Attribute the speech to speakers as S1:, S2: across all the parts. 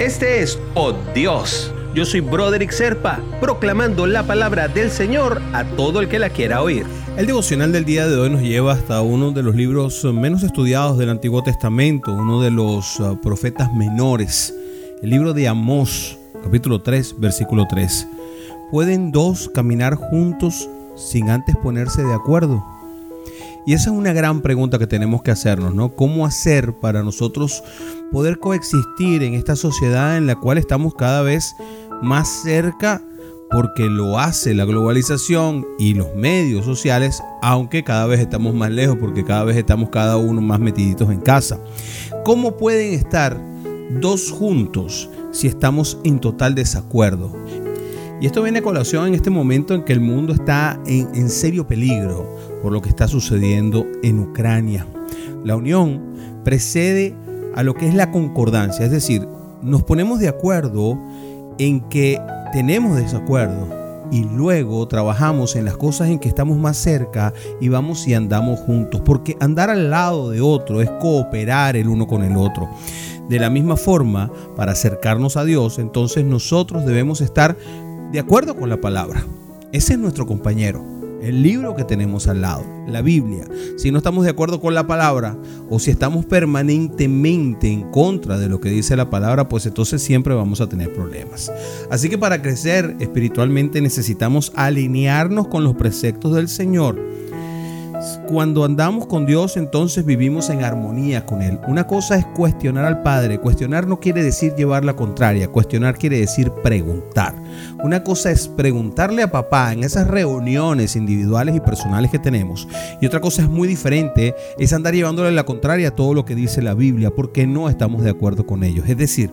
S1: Este es Oh Dios. Yo soy Broderick Serpa, proclamando la palabra del Señor a todo el que la quiera oír.
S2: El devocional del día de hoy nos lleva hasta uno de los libros menos estudiados del Antiguo Testamento, uno de los uh, profetas menores, el libro de Amós, capítulo 3, versículo 3. ¿Pueden dos caminar juntos sin antes ponerse de acuerdo? Y esa es una gran pregunta que tenemos que hacernos, ¿no? ¿Cómo hacer para nosotros poder coexistir en esta sociedad en la cual estamos cada vez más cerca porque lo hace la globalización y los medios sociales, aunque cada vez estamos más lejos porque cada vez estamos cada uno más metiditos en casa. ¿Cómo pueden estar dos juntos si estamos en total desacuerdo? Y esto viene a colación en este momento en que el mundo está en, en serio peligro por lo que está sucediendo en Ucrania. La unión precede a lo que es la concordancia, es decir, nos ponemos de acuerdo en que tenemos desacuerdo y luego trabajamos en las cosas en que estamos más cerca y vamos y andamos juntos, porque andar al lado de otro es cooperar el uno con el otro. De la misma forma, para acercarnos a Dios, entonces nosotros debemos estar de acuerdo con la palabra. Ese es nuestro compañero el libro que tenemos al lado, la Biblia. Si no estamos de acuerdo con la palabra o si estamos permanentemente en contra de lo que dice la palabra, pues entonces siempre vamos a tener problemas. Así que para crecer espiritualmente necesitamos alinearnos con los preceptos del Señor cuando andamos con Dios, entonces vivimos en armonía con Él. Una cosa es cuestionar al Padre. Cuestionar no quiere decir llevar la contraria. Cuestionar quiere decir preguntar. Una cosa es preguntarle a papá en esas reuniones individuales y personales que tenemos. Y otra cosa es muy diferente, es andar llevándole la contraria a todo lo que dice la Biblia, porque no estamos de acuerdo con ellos. Es decir,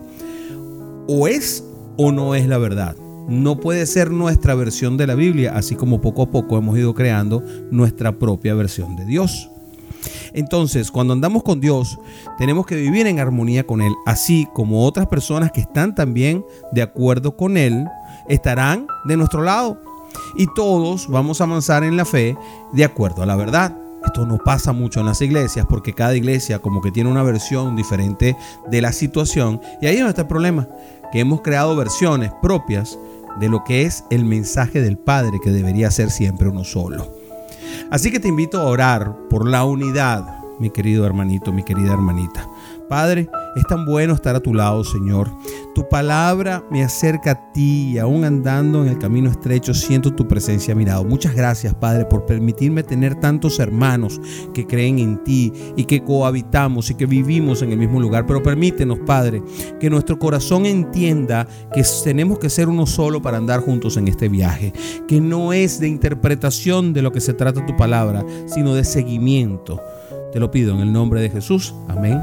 S2: o es o no es la verdad no puede ser nuestra versión de la Biblia, así como poco a poco hemos ido creando nuestra propia versión de Dios. Entonces, cuando andamos con Dios, tenemos que vivir en armonía con Él, así como otras personas que están también de acuerdo con Él estarán de nuestro lado. Y todos vamos a avanzar en la fe de acuerdo a la verdad. Esto no pasa mucho en las iglesias porque cada iglesia como que tiene una versión diferente de la situación. Y ahí es donde está el problema, que hemos creado versiones propias de lo que es el mensaje del Padre que debería ser siempre uno solo. Así que te invito a orar por la unidad, mi querido hermanito, mi querida hermanita. Padre, es tan bueno estar a tu lado, Señor. Tu palabra me acerca a ti y aún andando en el camino estrecho siento tu presencia mirado. Muchas gracias, Padre, por permitirme tener tantos hermanos que creen en ti y que cohabitamos y que vivimos en el mismo lugar. Pero permítenos, Padre, que nuestro corazón entienda que tenemos que ser uno solo para andar juntos en este viaje. Que no es de interpretación de lo que se trata tu palabra, sino de seguimiento. Te lo pido en el nombre de Jesús. Amén